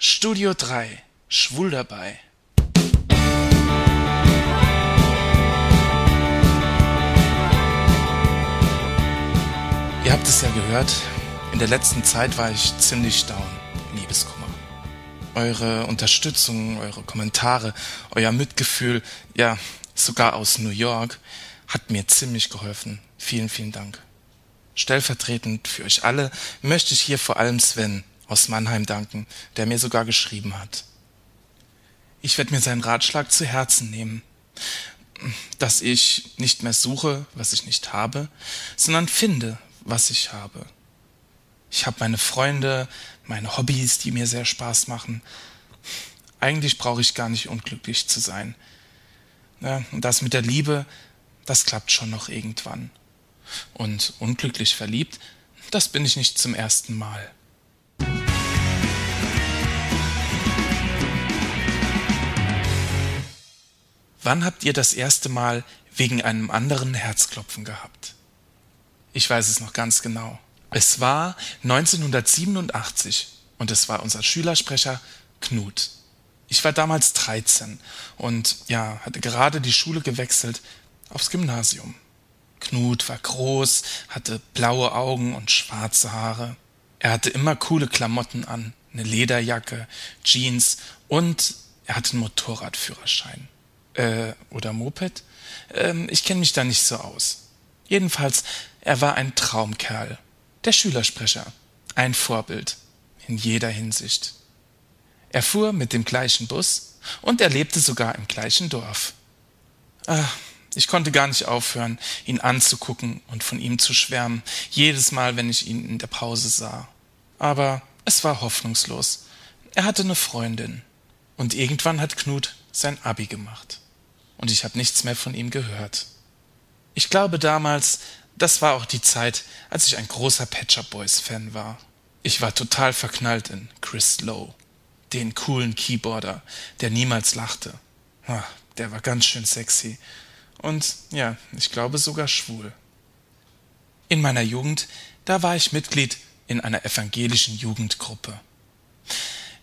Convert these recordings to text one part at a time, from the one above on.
Studio 3 Schwul dabei. Ihr habt es ja gehört, in der letzten Zeit war ich ziemlich down, Liebeskummer. Eure Unterstützung, eure Kommentare, euer Mitgefühl, ja, sogar aus New York, hat mir ziemlich geholfen. Vielen, vielen Dank. Stellvertretend für euch alle möchte ich hier vor allem Sven aus Mannheim danken, der mir sogar geschrieben hat. Ich werde mir seinen Ratschlag zu Herzen nehmen, dass ich nicht mehr suche, was ich nicht habe, sondern finde, was ich habe. Ich habe meine Freunde, meine Hobbys, die mir sehr Spaß machen. Eigentlich brauche ich gar nicht unglücklich zu sein. Ja, und das mit der Liebe, das klappt schon noch irgendwann. Und unglücklich verliebt, das bin ich nicht zum ersten Mal. Wann habt ihr das erste Mal wegen einem anderen Herzklopfen gehabt? Ich weiß es noch ganz genau. Es war 1987 und es war unser Schülersprecher Knut. Ich war damals 13 und ja, hatte gerade die Schule gewechselt aufs Gymnasium. Knut war groß, hatte blaue Augen und schwarze Haare. Er hatte immer coole Klamotten an, eine Lederjacke, Jeans und er hatte einen Motorradführerschein. Äh, oder Moped? Ähm, ich kenne mich da nicht so aus. Jedenfalls, er war ein Traumkerl. Der Schülersprecher. Ein Vorbild. In jeder Hinsicht. Er fuhr mit dem gleichen Bus und er lebte sogar im gleichen Dorf. Ah, ich konnte gar nicht aufhören, ihn anzugucken und von ihm zu schwärmen, jedes Mal, wenn ich ihn in der Pause sah. Aber es war hoffnungslos. Er hatte eine Freundin. Und irgendwann hat Knut sein Abi gemacht. Und ich habe nichts mehr von ihm gehört. Ich glaube damals, das war auch die Zeit, als ich ein großer Patcher Boys Fan war. Ich war total verknallt in Chris Lowe, den coolen Keyboarder, der niemals lachte. Der war ganz schön sexy und ja, ich glaube sogar schwul. In meiner Jugend, da war ich Mitglied in einer evangelischen Jugendgruppe.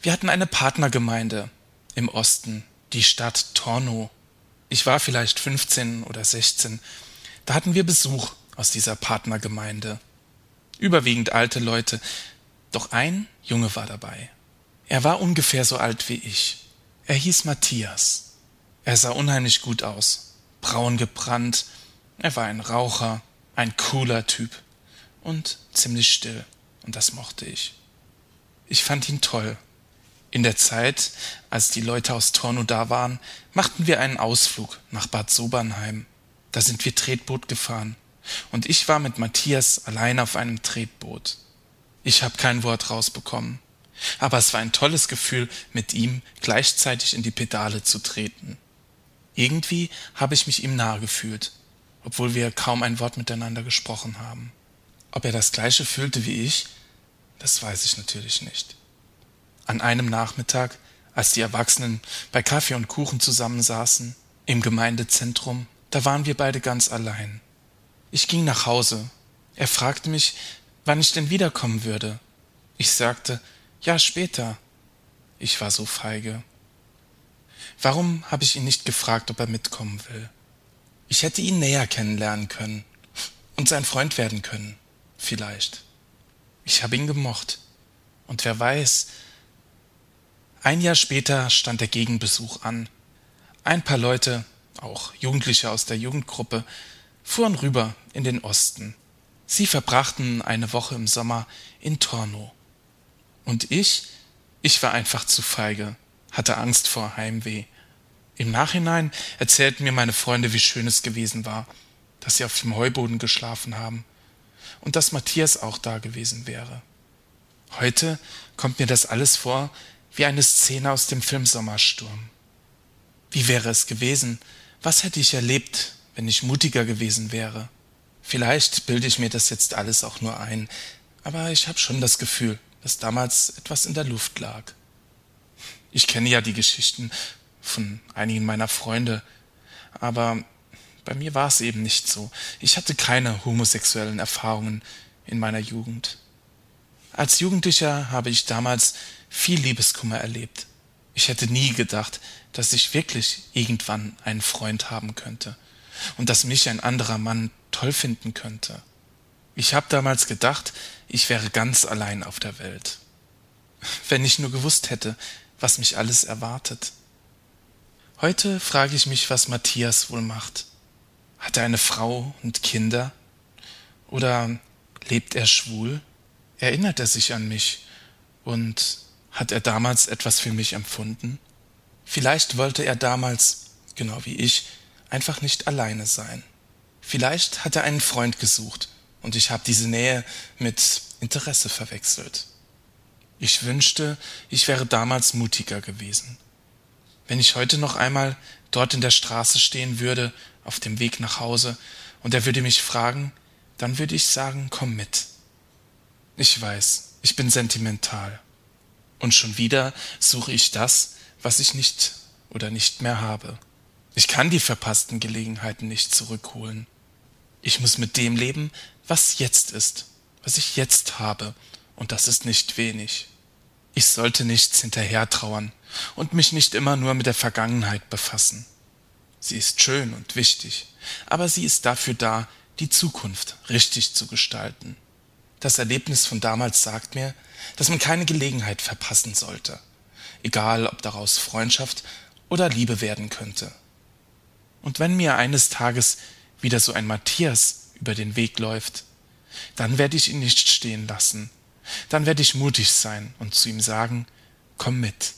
Wir hatten eine Partnergemeinde im Osten, die Stadt Torno. Ich war vielleicht 15 oder 16. Da hatten wir Besuch aus dieser Partnergemeinde. Überwiegend alte Leute, doch ein Junge war dabei. Er war ungefähr so alt wie ich. Er hieß Matthias. Er sah unheimlich gut aus, braun gebrannt. Er war ein Raucher, ein cooler Typ und ziemlich still, und das mochte ich. Ich fand ihn toll. In der Zeit, als die Leute aus Torno da waren, machten wir einen Ausflug nach Bad Sobernheim. Da sind wir Tretboot gefahren. Und ich war mit Matthias allein auf einem Tretboot. Ich habe kein Wort rausbekommen. Aber es war ein tolles Gefühl, mit ihm gleichzeitig in die Pedale zu treten. Irgendwie habe ich mich ihm nahe gefühlt, obwohl wir kaum ein Wort miteinander gesprochen haben. Ob er das gleiche fühlte wie ich, das weiß ich natürlich nicht. An einem Nachmittag, als die Erwachsenen bei Kaffee und Kuchen zusammensaßen, im Gemeindezentrum, da waren wir beide ganz allein. Ich ging nach Hause. Er fragte mich, wann ich denn wiederkommen würde. Ich sagte, ja, später. Ich war so feige. Warum habe ich ihn nicht gefragt, ob er mitkommen will? Ich hätte ihn näher kennenlernen können und sein Freund werden können, vielleicht. Ich habe ihn gemocht. Und wer weiß, ein Jahr später stand der Gegenbesuch an. Ein paar Leute, auch Jugendliche aus der Jugendgruppe, fuhren rüber in den Osten. Sie verbrachten eine Woche im Sommer in Torno. Und ich, ich war einfach zu feige, hatte Angst vor Heimweh. Im Nachhinein erzählten mir meine Freunde, wie schön es gewesen war, dass sie auf dem Heuboden geschlafen haben und dass Matthias auch da gewesen wäre. Heute kommt mir das alles vor wie eine Szene aus dem Film Sommersturm. Wie wäre es gewesen? Was hätte ich erlebt, wenn ich mutiger gewesen wäre? Vielleicht bilde ich mir das jetzt alles auch nur ein, aber ich habe schon das Gefühl, dass damals etwas in der Luft lag. Ich kenne ja die Geschichten von einigen meiner Freunde, aber bei mir war es eben nicht so. Ich hatte keine homosexuellen Erfahrungen in meiner Jugend. Als Jugendlicher habe ich damals viel Liebeskummer erlebt. Ich hätte nie gedacht, dass ich wirklich irgendwann einen Freund haben könnte und dass mich ein anderer Mann toll finden könnte. Ich habe damals gedacht, ich wäre ganz allein auf der Welt. Wenn ich nur gewusst hätte, was mich alles erwartet. Heute frage ich mich, was Matthias wohl macht. Hat er eine Frau und Kinder? Oder lebt er schwul? Erinnert er sich an mich? Und hat er damals etwas für mich empfunden? Vielleicht wollte er damals, genau wie ich, einfach nicht alleine sein. Vielleicht hat er einen Freund gesucht und ich habe diese Nähe mit Interesse verwechselt. Ich wünschte, ich wäre damals mutiger gewesen. Wenn ich heute noch einmal dort in der Straße stehen würde, auf dem Weg nach Hause, und er würde mich fragen, dann würde ich sagen, komm mit. Ich weiß, ich bin sentimental. Und schon wieder suche ich das, was ich nicht oder nicht mehr habe. Ich kann die verpassten Gelegenheiten nicht zurückholen. Ich muss mit dem leben, was jetzt ist, was ich jetzt habe, und das ist nicht wenig. Ich sollte nichts hinterher trauern und mich nicht immer nur mit der Vergangenheit befassen. Sie ist schön und wichtig, aber sie ist dafür da, die Zukunft richtig zu gestalten. Das Erlebnis von damals sagt mir, dass man keine Gelegenheit verpassen sollte, egal ob daraus Freundschaft oder Liebe werden könnte. Und wenn mir eines Tages wieder so ein Matthias über den Weg läuft, dann werde ich ihn nicht stehen lassen, dann werde ich mutig sein und zu ihm sagen, komm mit.